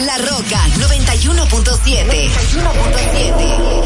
La Roca 91.7. 91.7.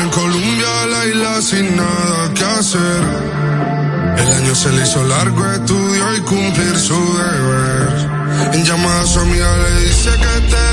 en Colombia a la isla sin nada que hacer. El año se le hizo largo, estudió y cumplir su deber. En llamada a su amiga le dice que te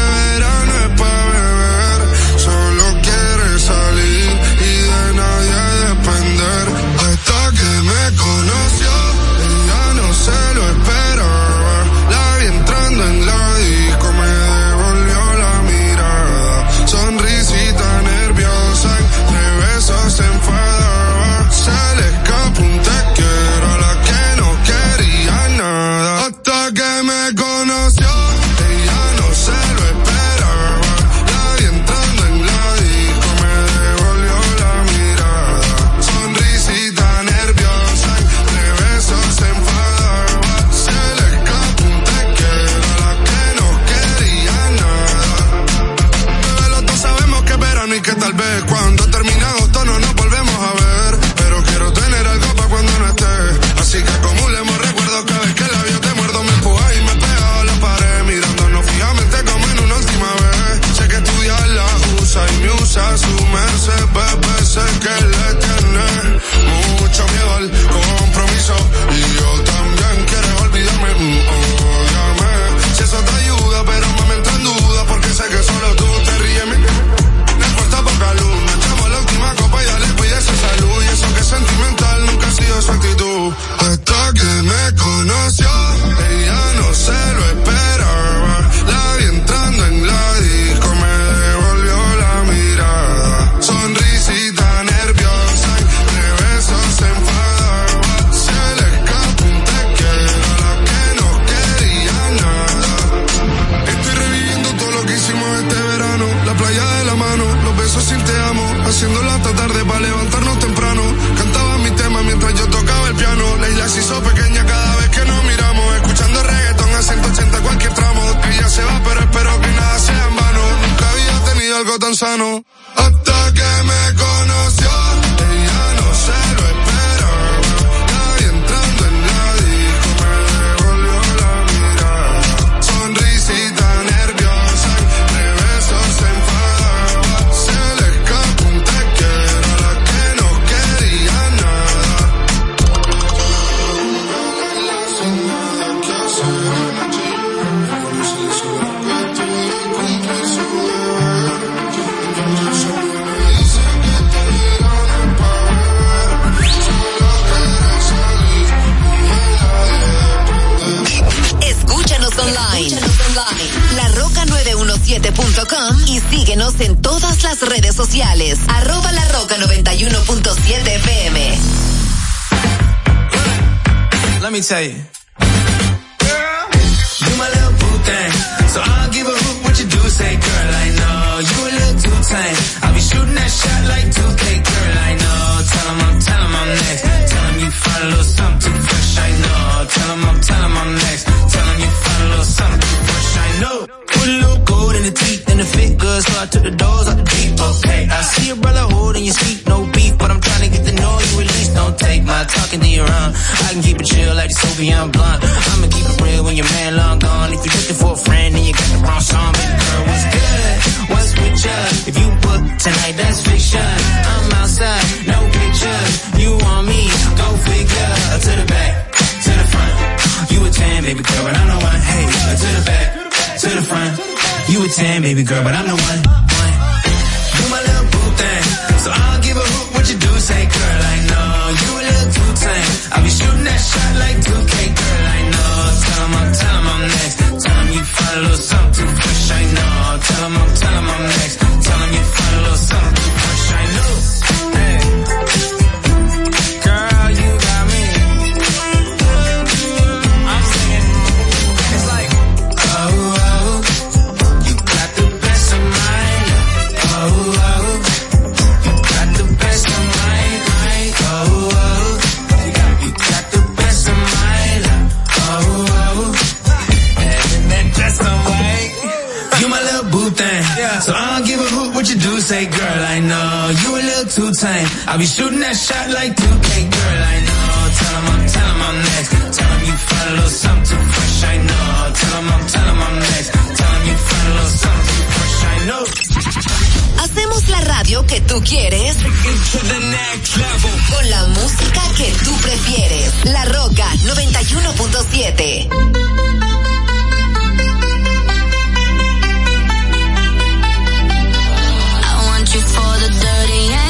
Let me tell you. you my little boo thing. So I'll give a what you do. Say, girl, I know you a little too tame. I'll be shooting that shot like 2K, girl, I know. Tell him I'm, I'm next. Tell him you find a little something fresh, I know. Tell him I'm, I'm next. Tell him you find a little something fresh, I know. Put a little gold in the teeth and the fit good, so I took the doors out the deep, okay. I see your brother holding your seat, no beef, but I'm take my talking to your own. I can keep it chill like the Soviet blunt. I'ma keep it real when your man long gone. If you're looking for a friend, then you got the wrong song, baby girl, what's good? What's with you? If you book tonight, that's fiction. I'm outside, no pictures. You want me? Go figure. To the back, to the front. You a 10, baby girl, but I'm the one. Hey, to the back, to the front. You a 10, baby girl, but I'm the one. one. You do. Say, girl, I know you a little too tame. I'll be shooting that shot like 2K, girl, I know. Tell him I'm, tell I'm next. Tell him you find a little something fresh, I know. Tell him I'm, tell I'm next. Tell him you find a little something fresh, I know. Tame. I'll be shooting that shot like 2K, girl, I know. Tell him I'm, tell him I'm next. Tell him you find a little something too fresh, I know. Tell him I'm, tell him I'm next. Tell him you find a little something too fresh, I know. Hacemos la radio que tú quieres To the next level. con la música que tú prefieres. La Roca 91.7. I want you for the dirty and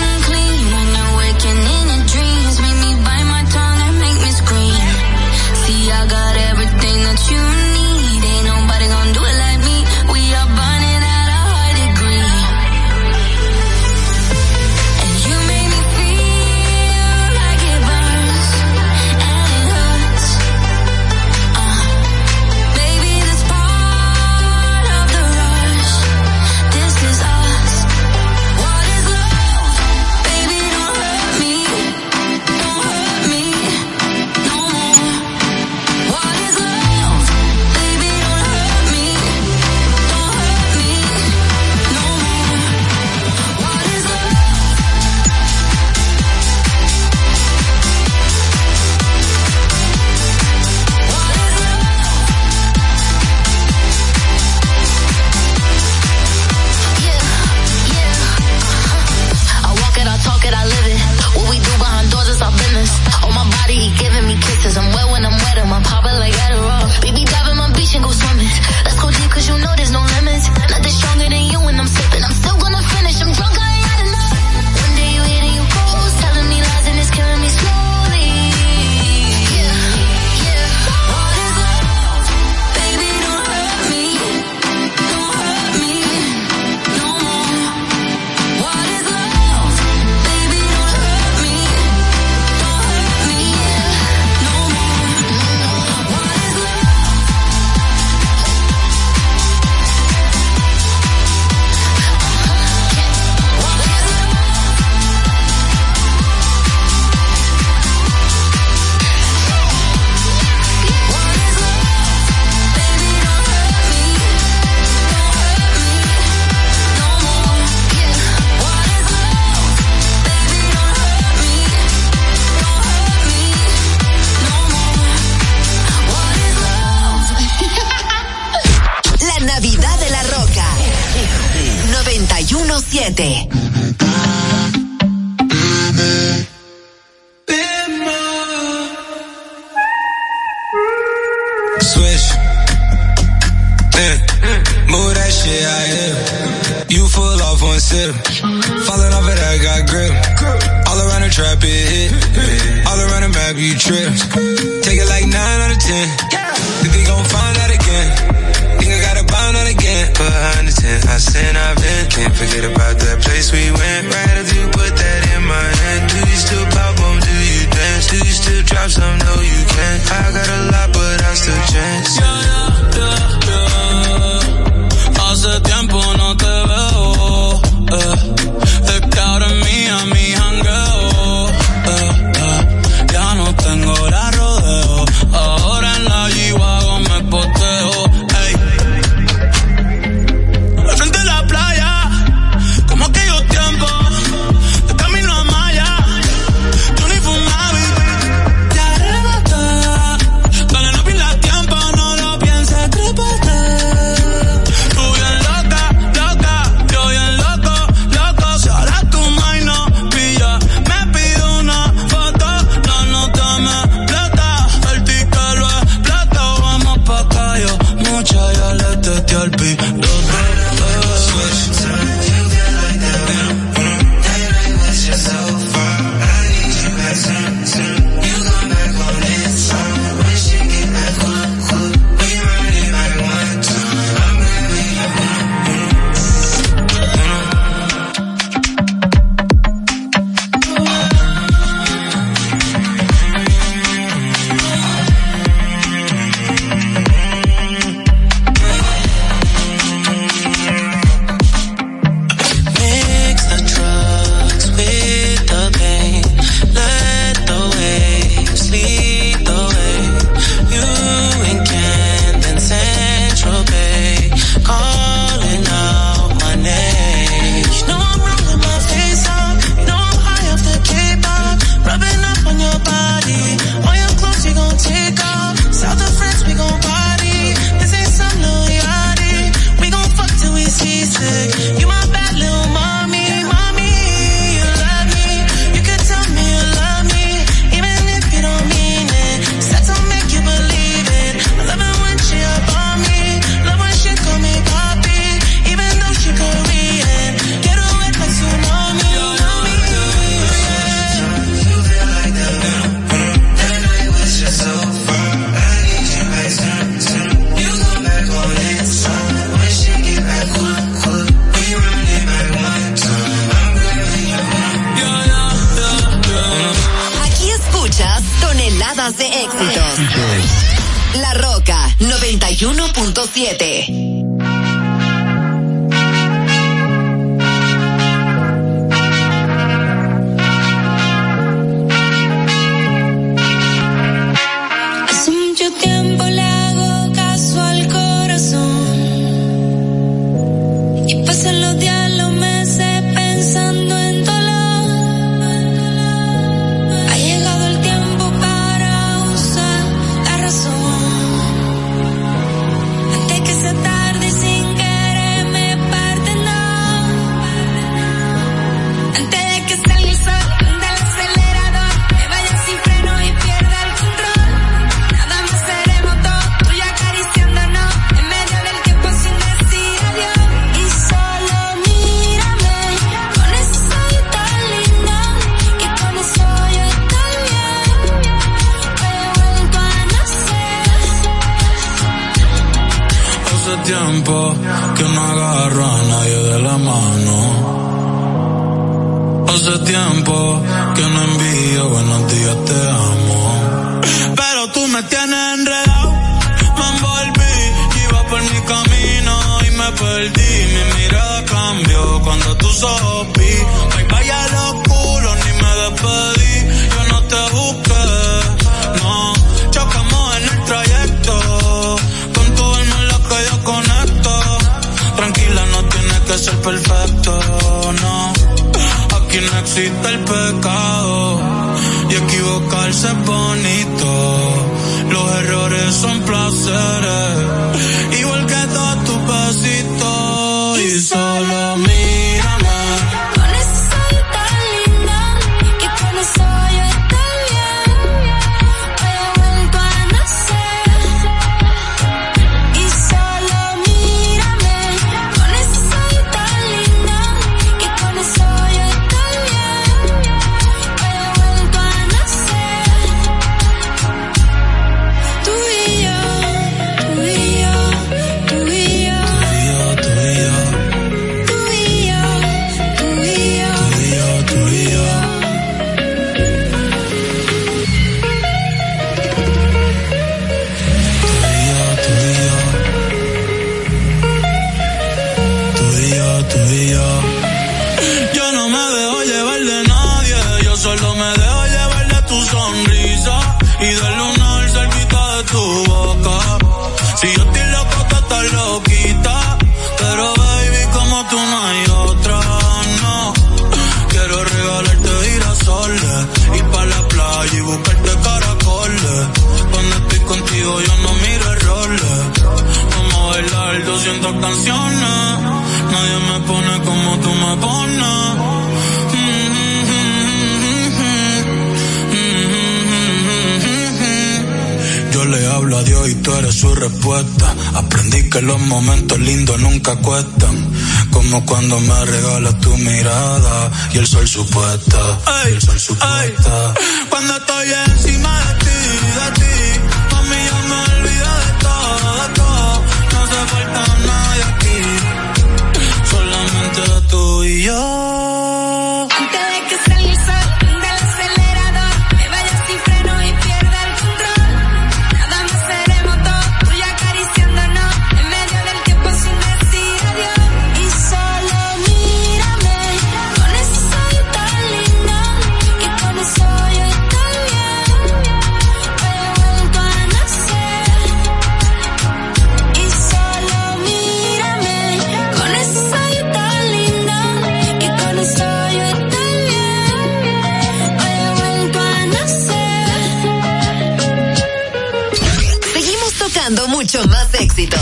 mucho más éxitos.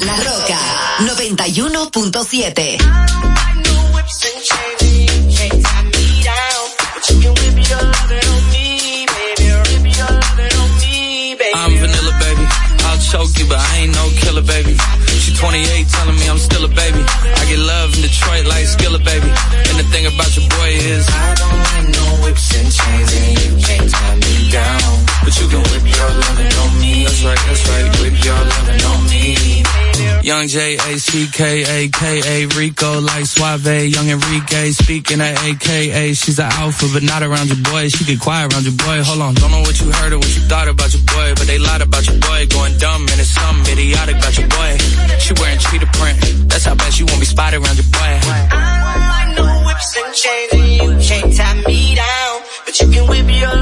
La Roca 91.7. I'm vanilla, baby. I'll choke you, but I ain't no killer, baby. She 28, telling me I'm still a baby. I get love in Detroit like Skillet, baby. And the thing about your boy is I don't want no whips and chains, me. That's right, that's right. Whip your lovin' on me. Young J A C K A K A Rico like Suave, Young Enrique speaking at AKA. She's an alpha, but not around your boy. She get quiet around your boy. Hold on, don't know what you heard or what you thought about your boy, but they lied about your boy. Going dumb and it's something idiotic about your boy. She wearing cheetah print. That's how bad she won't be spotted around your boy. I don't like no whips and chains, and you can't tie me down, but you can whip your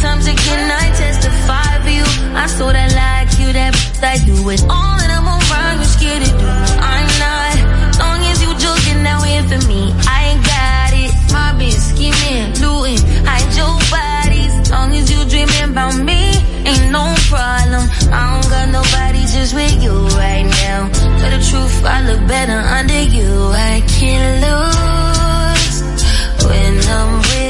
times again I testify for you. I saw that like you, that I do it all and I'm around, you scared to do. About me, ain't no problem. I don't got nobody just with you right now. Tell the truth, I look better under you. I can't lose when I'm with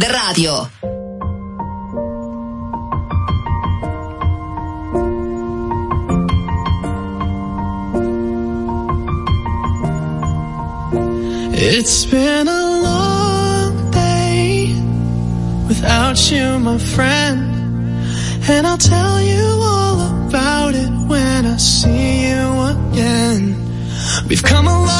de radio. It's been a long day without you, my friend. And I'll tell you all about it when I see you again. We've come a long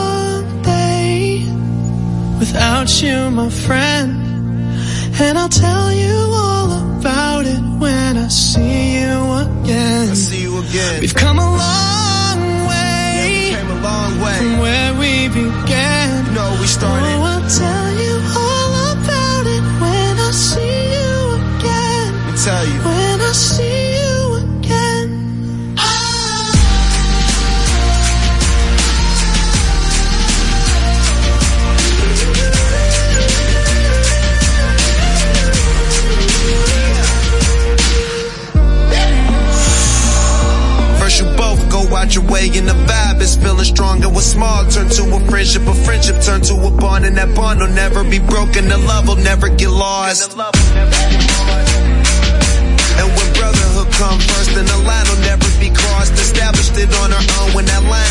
without you, my friend. And I'll tell you all about it when I see you again. I see you again. We've come a long way Yeah, Came a long way. from where we began. You know, we started. Oh, I'll tell you all about it when I see you again. Let me tell you. Way and the vibe is feeling strong and what's small. Turn to a friendship, a friendship turn to a bond. And that bond will never be broken, the love will never get lost. And when brotherhood come first then the line will never be crossed, established it on our own when that line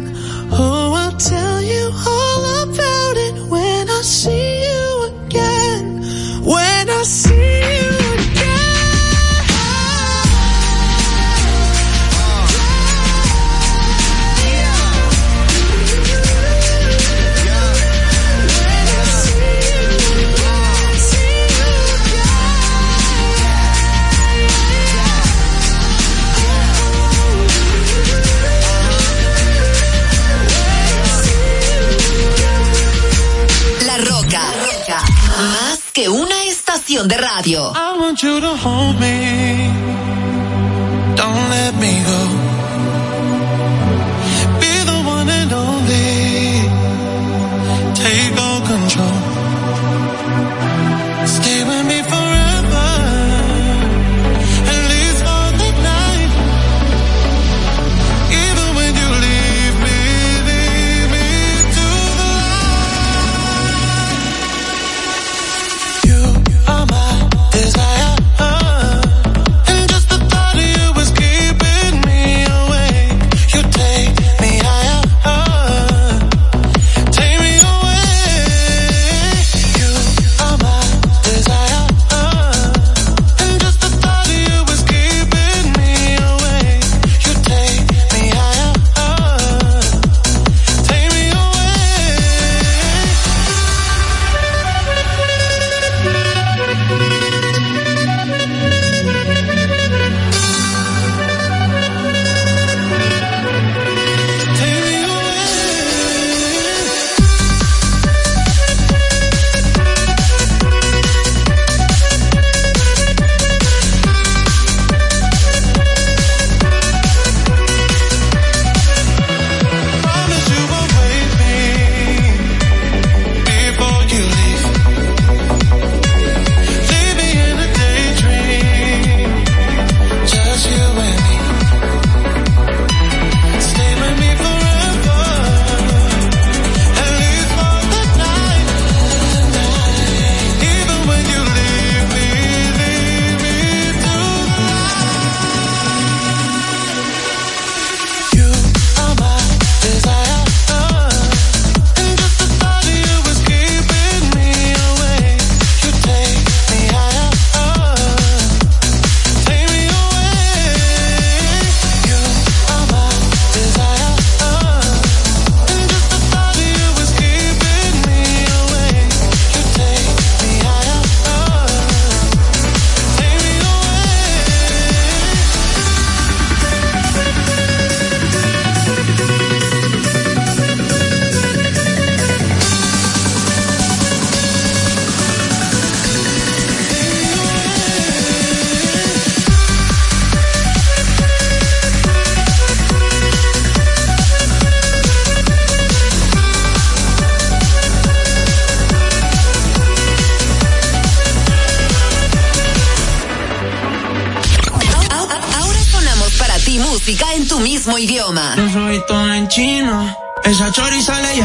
Esa chori sale y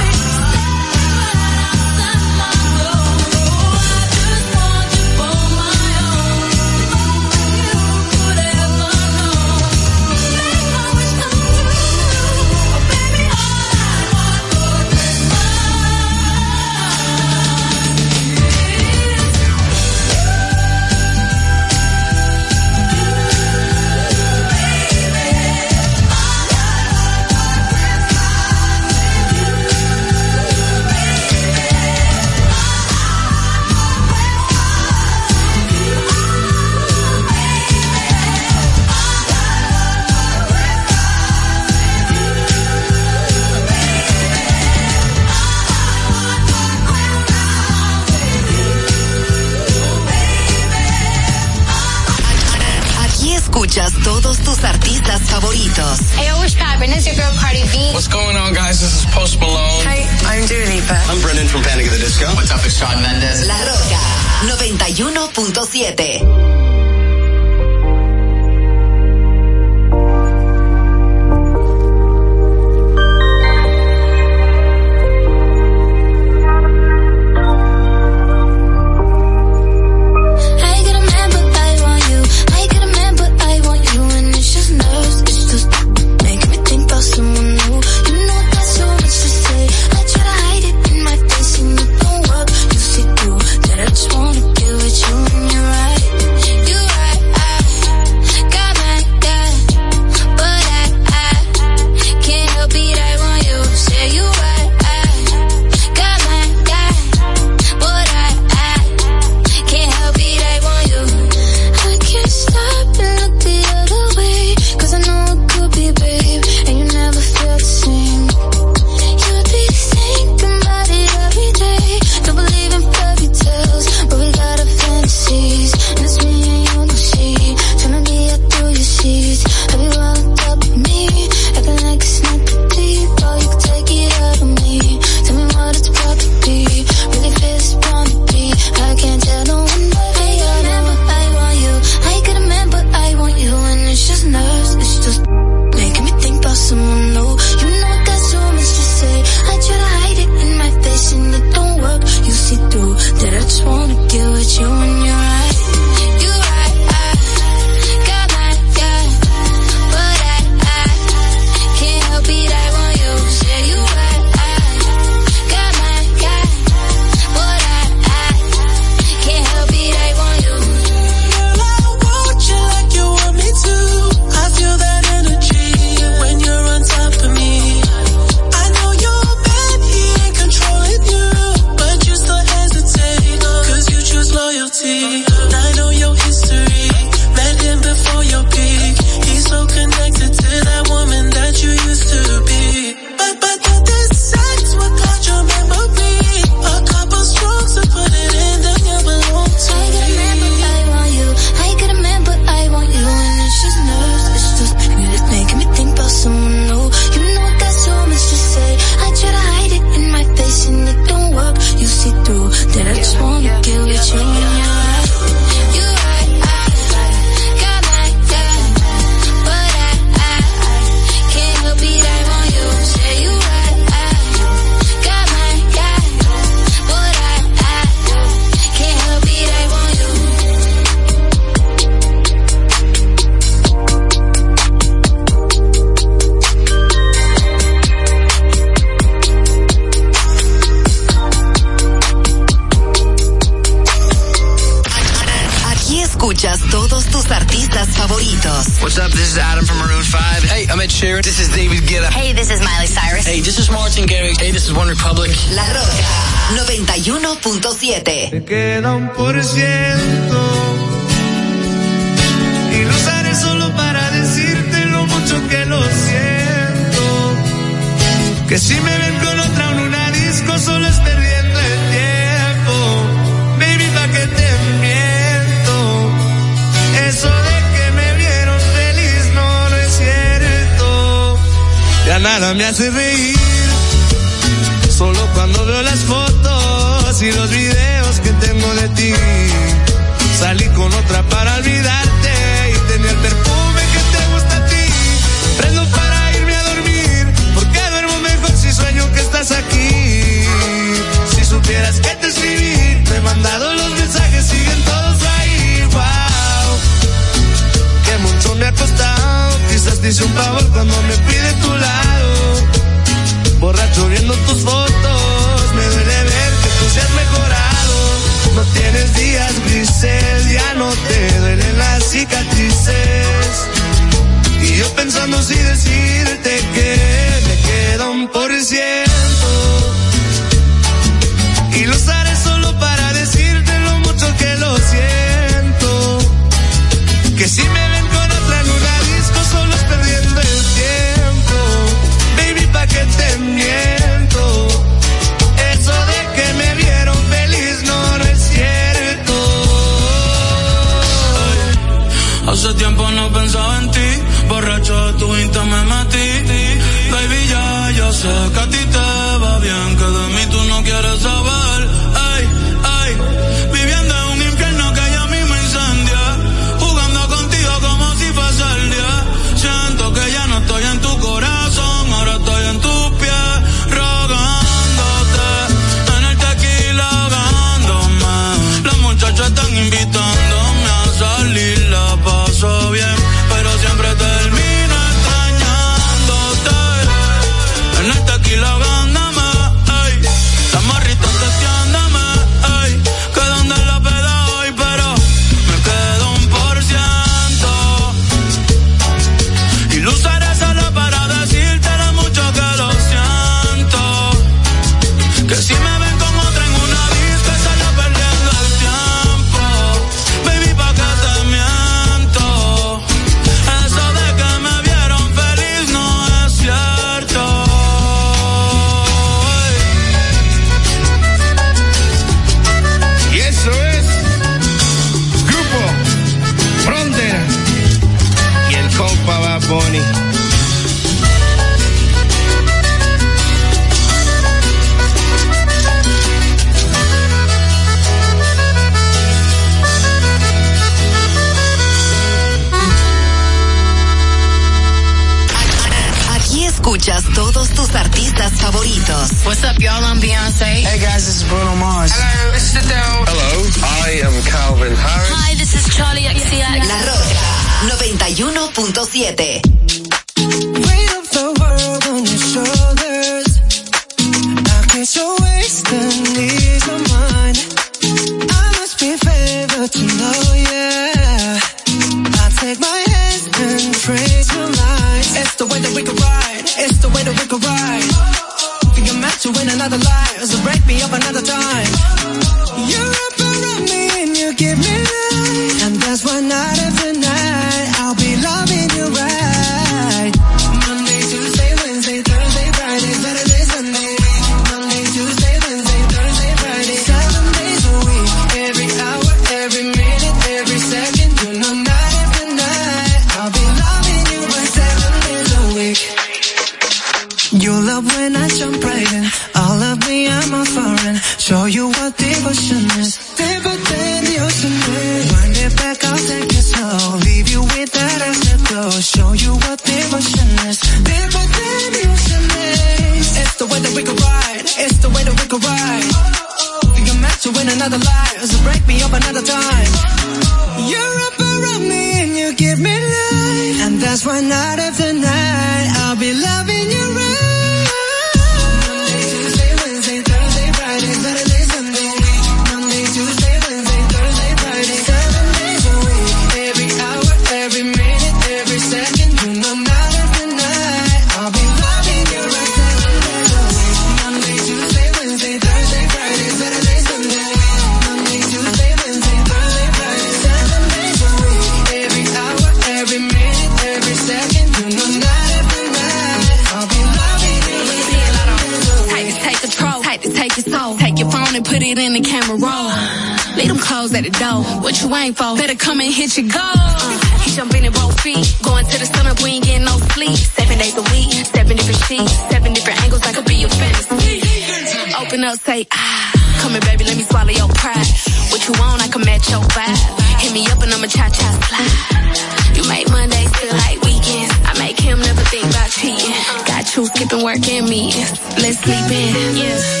I'm a cha-cha fly. You make Mondays feel like weekends. I make him never think about cheating. Got you skipping work and meetings. Let's sleep in. Yeah.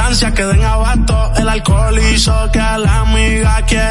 sustancias que den abasto. El alcohol hizo que a la amiga quiera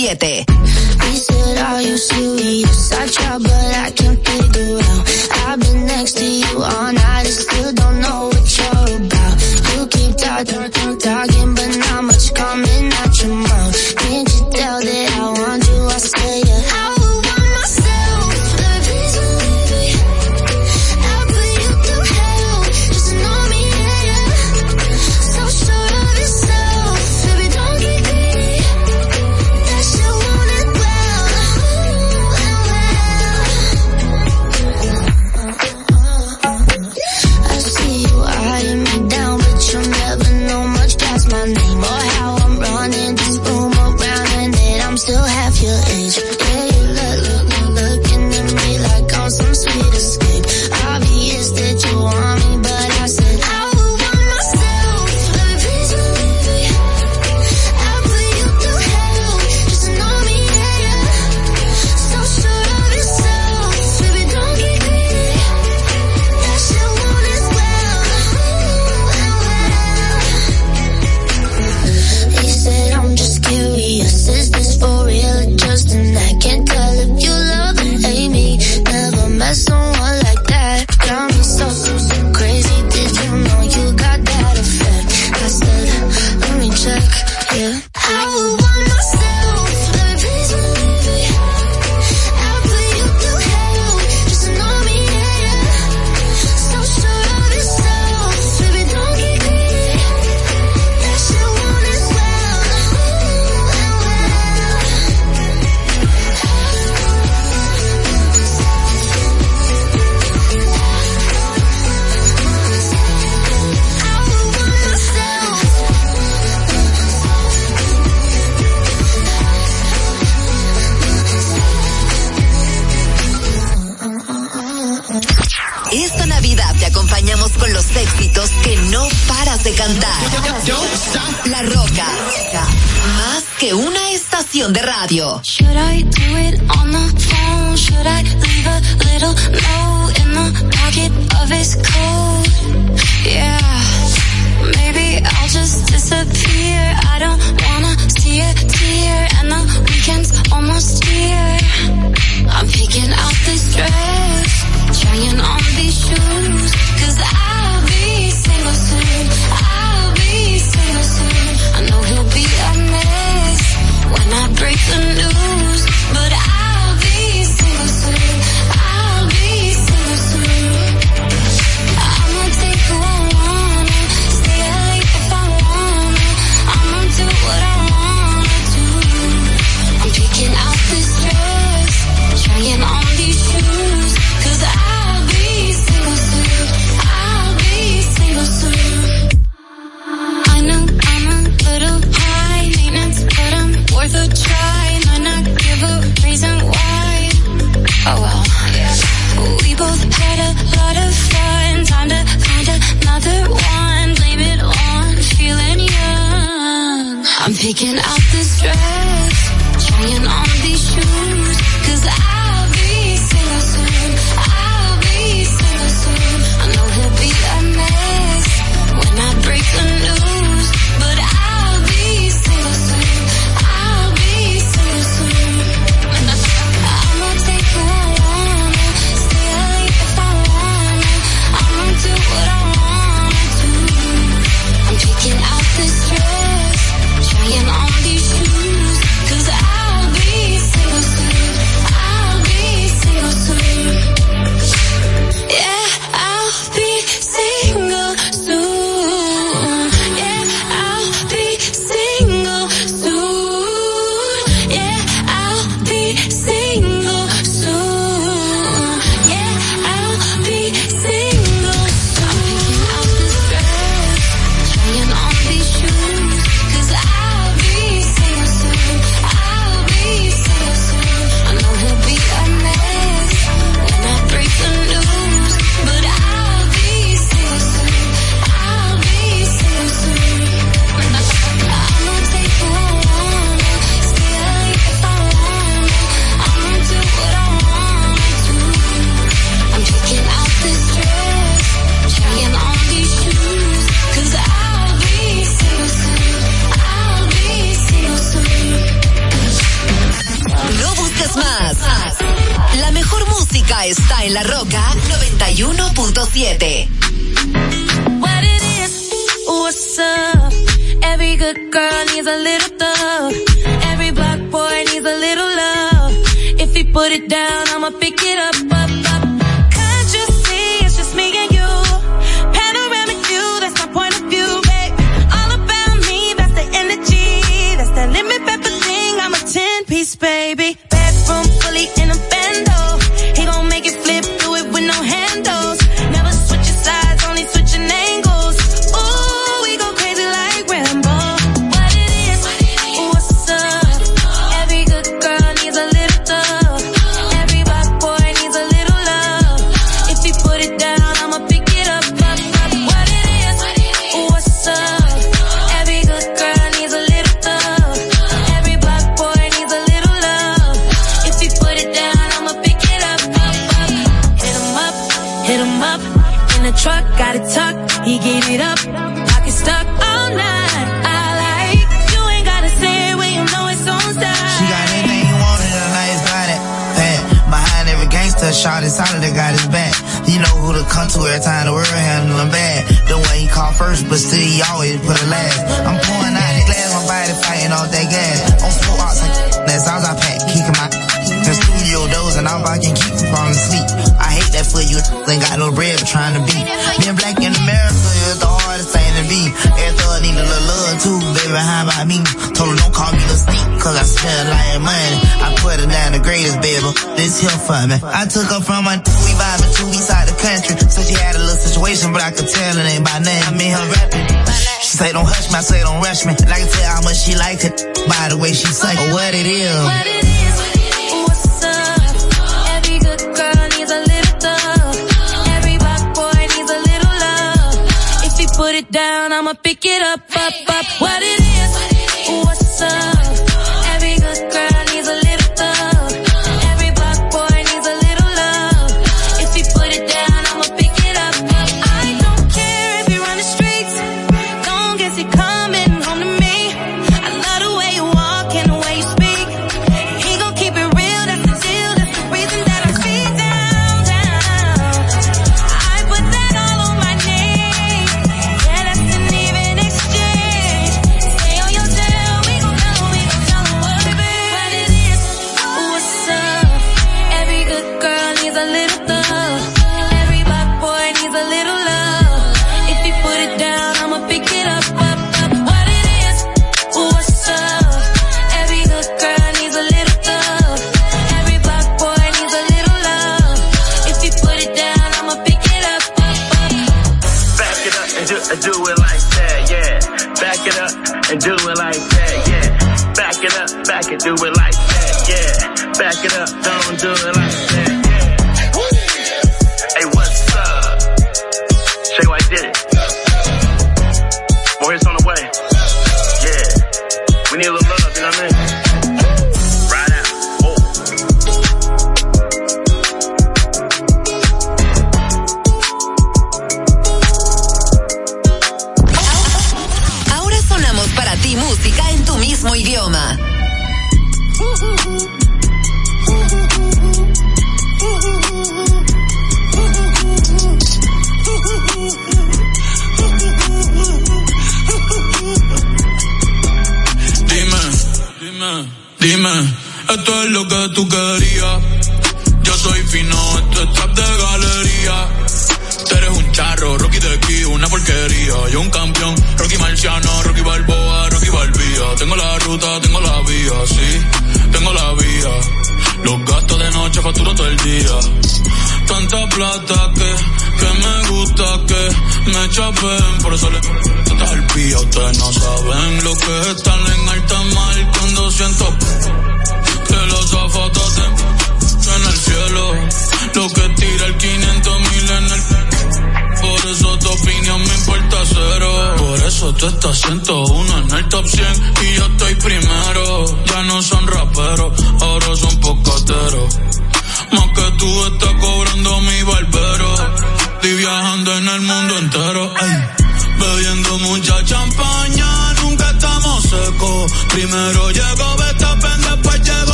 91.7.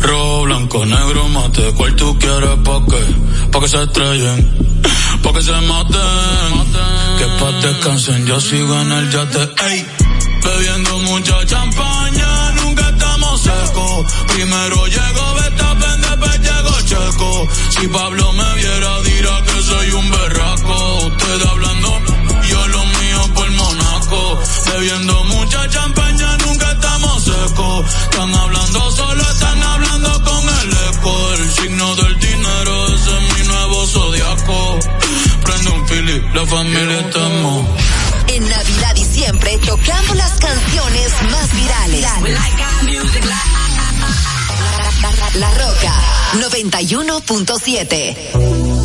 Rojo, blanco, negro, mate. ¿Cuál tú quieres pa' qué? Pa' que se estrellen. Pa' que se maten. Que pa' descansen. Yo sigo en el yate. Ey. Bebiendo mucha champaña. Nunca estamos secos. Primero llego, beta, después llego checo. Si Pablo me viera, dirá que soy un berraco. Usted hablando, yo lo mío por Monaco. Bebiendo mucha champaña. Nunca estamos secos. la familia. En Navidad y siempre tocamos las canciones más virales. La Roca 91.7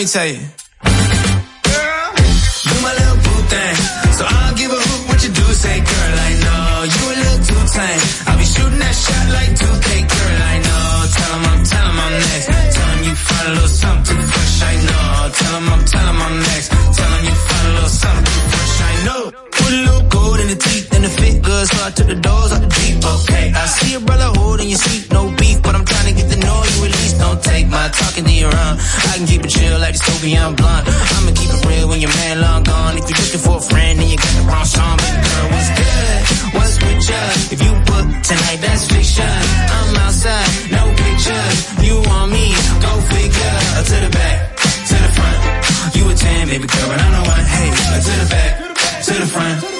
me tell you. Girl, you my little boo thing. So I don't give a hoot what you do, say, girl, I know. You a little too tame. I'll be shooting that shot like 2K, girl, I know. Tell 'em I'm, tell 'em I'm next. Tell 'em you find a little something fresh, I know. Tell 'em I'm, tell 'em I'm next. Tell 'em you find a little something the teeth and the fit good, so I took the doors out the Jeep, okay. I see a brother holding your seat, no beef, but I'm trying to get know you at. Don't take my talking to your own. I can keep it chill like dystopian blunt. I'ma keep it real when your man long gone. If you're looking for a friend and you got the wrong song, baby girl, what's good? What's with you? If you book tonight, that's fiction. I'm outside, no pictures. You want me? Go figure. To the back, to the front. You a 10, baby girl, but I'm the one. Hey, to the back, to the front.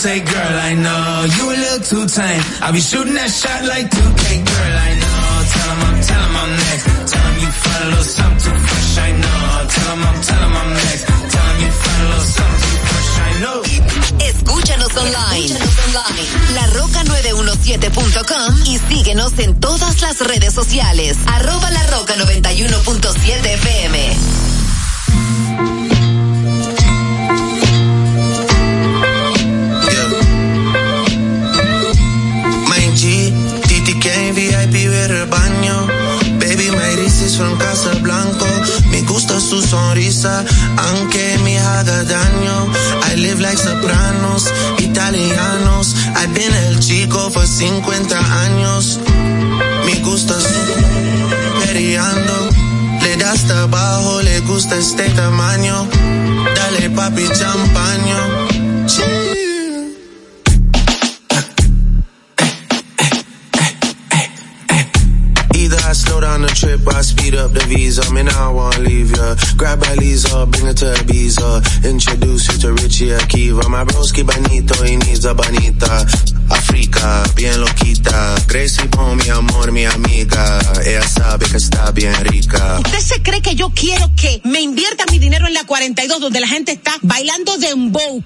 say girl, I know. You a little too tame. I'll be shooting that shot like 2K, girl, I know. Tell 'em I'm, tell 'em I'm next. Tell 'em you find a little something too fresh, I know. Tell 'em I'm, tell 'em I'm next. Tell 'em you find a little something too fresh, I know. Escúchanos online. Escúchanos online. La Roca 917.com y síguenos Síguenos en todas las redes sociales. Arroba la roca 91.7 FM. Ver el baño. Baby, my wrist is from Casablanco. Me gusta su sonrisa, aunque me haga daño. I live like sopranos, italianos. I've been el chico por 50 años. Me gusta su periando. Le da hasta abajo, le gusta este tamaño. Dale papi champaño. Trip I speed up the visa. Man, I wanna leave ya. Grab my Lisa, bring her to Ibiza. Introduce you to Richie Akiva. My broski bonito y Niza bonita. Africa, bien loquita. Gracie Pon, mi amor, mi amiga. Ella sabe que está bien rica. ¿Usted se cree que yo quiero que me invierta mi dinero en la 42 donde la gente está bailando dembow?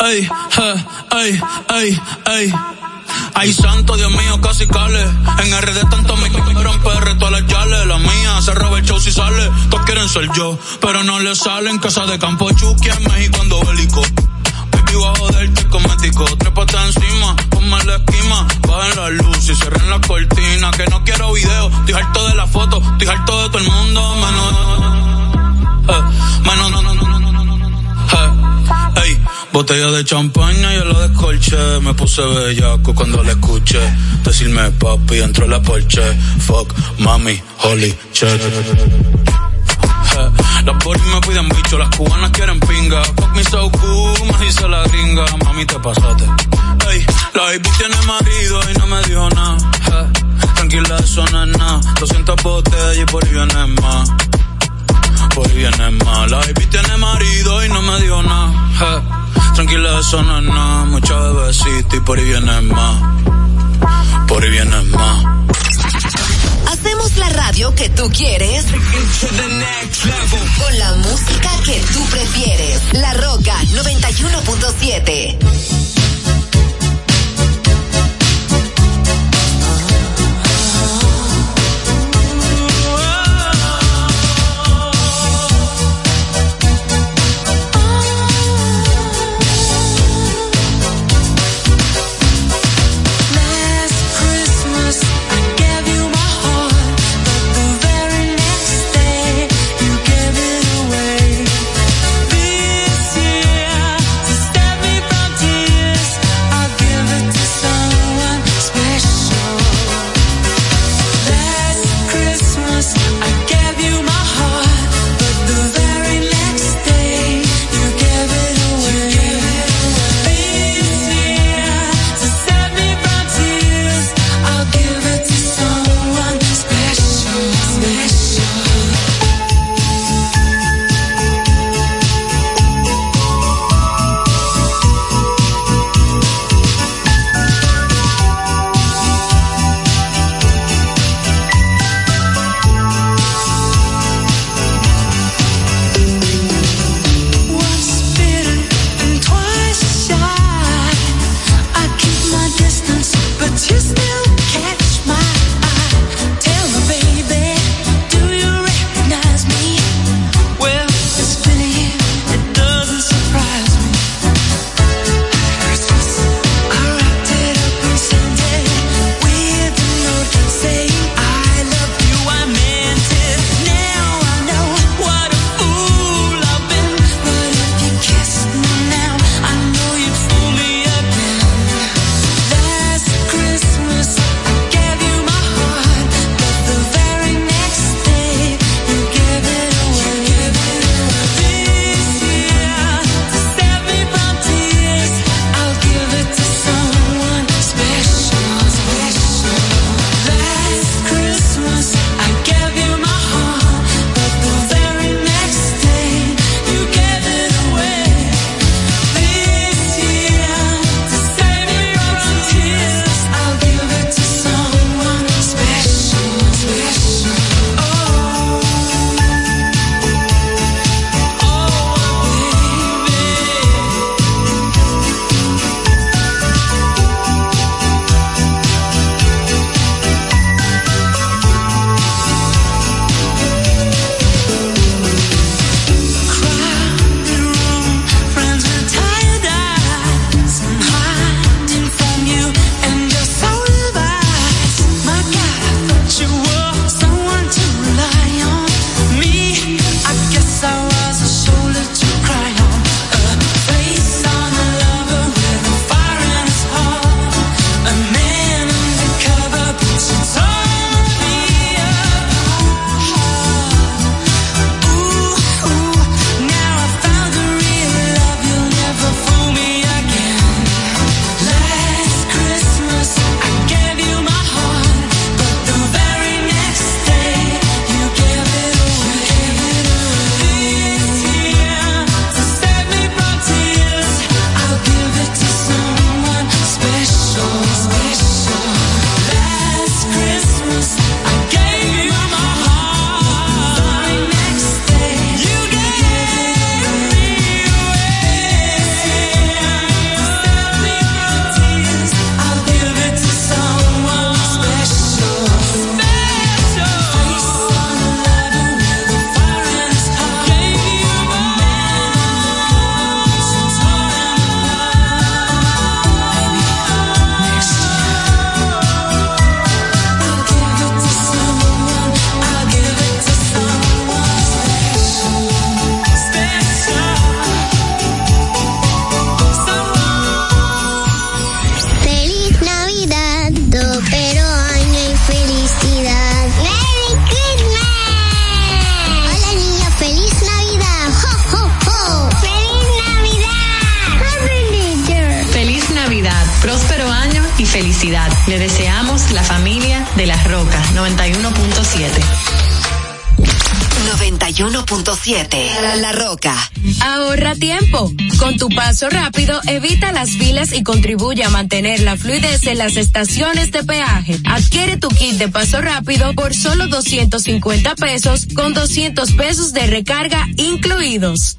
Ey, eh, ey, ey, ey. Ay, santo, Dios mío, casi cale. En RD tanto me quieren PR, todas las yales. La mía se roba el show si sale. Todos quieren ser yo, pero no le salen. Casa de campo Chucky en México ando bélico. Baby, voy a joderte cosmético. Trépate encima, ponme la esquima. Bajen la luz y cierren la cortina. Que no quiero video, estoy harto de la foto. Estoy harto de todo el mundo, menos. Eh, botella de champaña y la descolché. Me puse bellaco cuando la escuché. Decirme papi, entró la porche. Fuck, mami, holy shit. Eh, Las bolis me piden bicho, las cubanas quieren pinga. Fuck me so cool, me dice la gringa. Mami, te pasaste. Ey, la baby tiene marido y no me dijo nada. Eh, tranquila, eso no es nada. 200 botellas y por ahí viene más. Por ahí viene más. La baby tiene marido y no me dijo nada. Tranquila, eso no es nada. Mucha bebecita y por ahí viene más. Por ahí viene más. Hacemos la radio que tú quieres. Con la música que tú prefieres. La Roca 91.7. y contribuye a mantener la fluidez en las estaciones de peaje. Adquiere tu kit de paso rápido por solo 250 pesos con 200 pesos de recarga incluidos.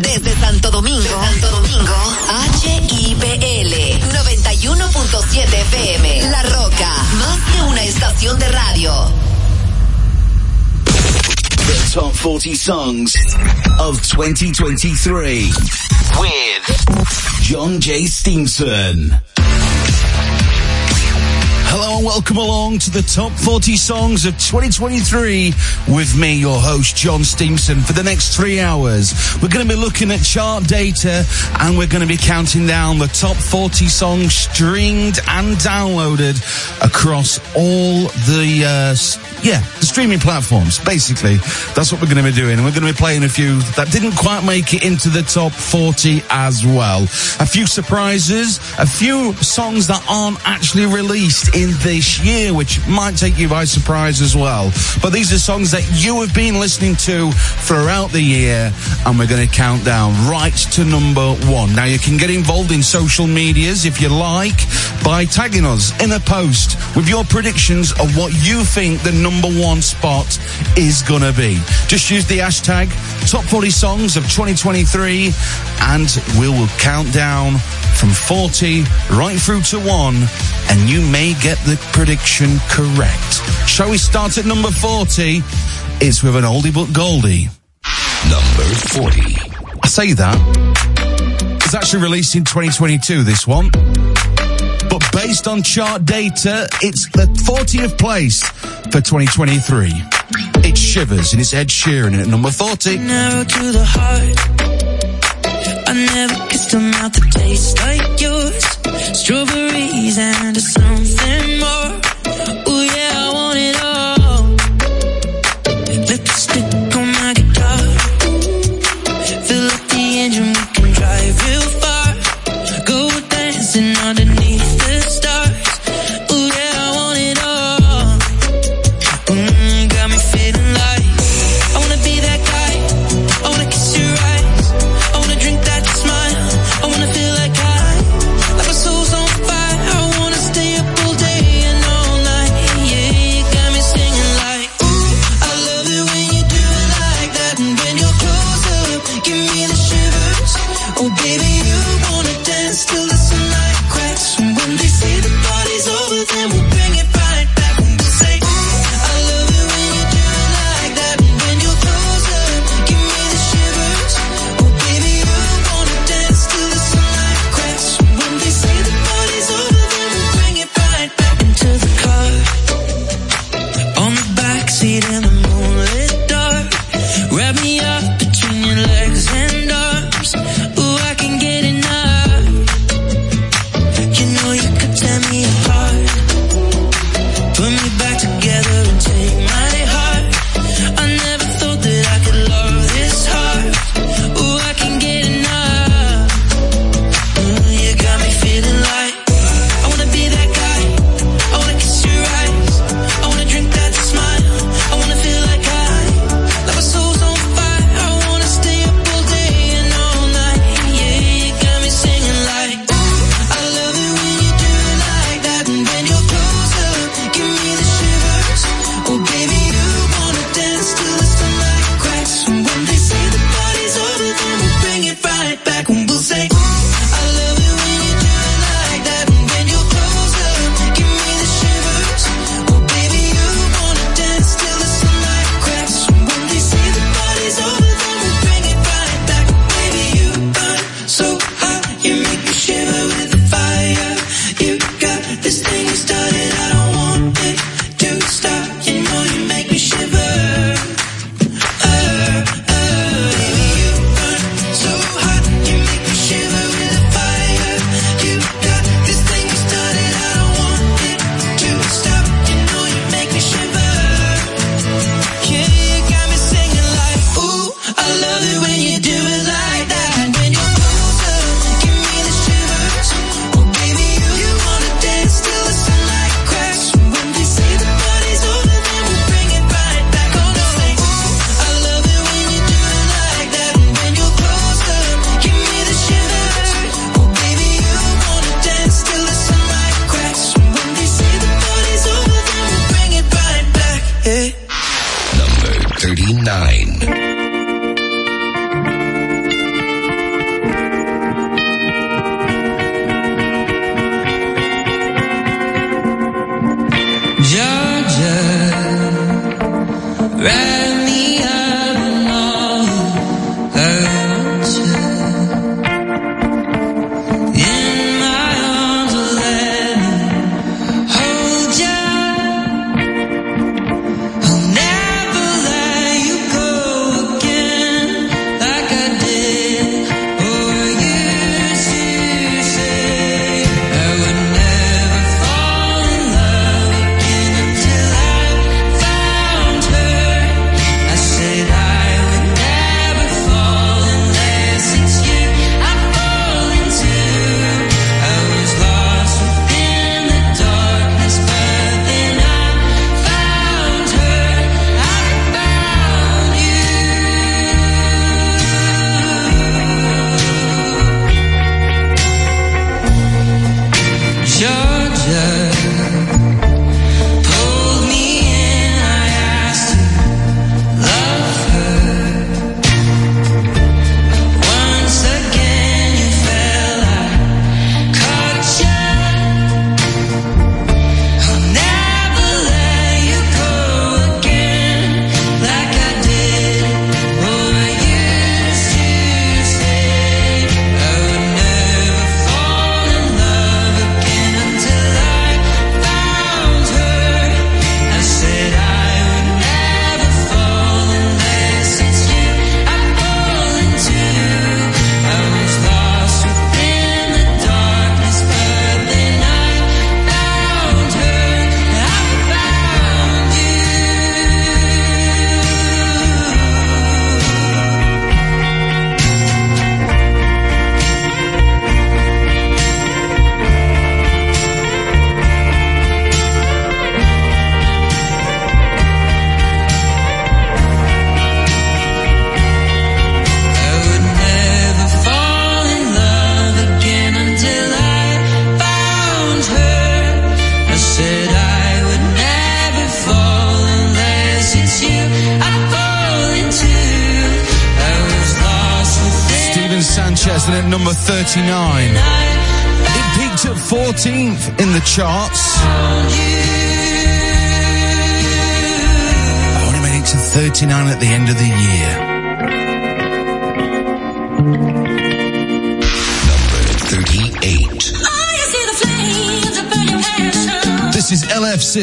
Desde Santo Domingo, Santo Domingo, HIPL 91.7 FM. La Roca, más que una estación de radio. The top 40 songs of 2023 with John J. Stevenson. Hello and welcome along to the top 40 songs of 2023 with me, your host, John Stevenson. For the next three hours, we're going to be looking at chart data and we're going to be counting down the top 40 songs streamed and downloaded across all the, uh, yeah, the streaming platforms. Basically, that's what we're going to be doing. And we're going to be playing a few that didn't quite make it into the top 40 as well. A few surprises, a few songs that aren't actually released in this year, which might take you by surprise as well. But these are songs that you have been listening to throughout the year, and we're going to count down right to number one. Now, you can get involved in social medias if you like by tagging us in a post with your predictions of what you think the number one spot is going to be. Just use the hashtag top 40 songs of 2023 and we will count down from 40 right through to one and you may get the prediction correct. Shall we start at number 40? It's with an oldie but goldie. Number 40. I say that. It's actually released in 2022, this one. Based on chart data, it's the 40th place for 2023. It's Shivers and it's Ed Sheeran at number 40. Narrow to the heart. I never kissed a mouth that tastes like yours. Strawberries and something more. Ooh yeah,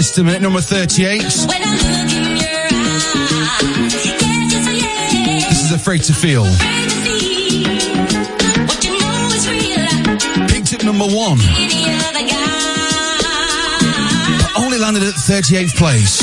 System at number 38. Eyes, yeah. This is Afraid to Feel. Afraid to number one. But only landed at 38th place.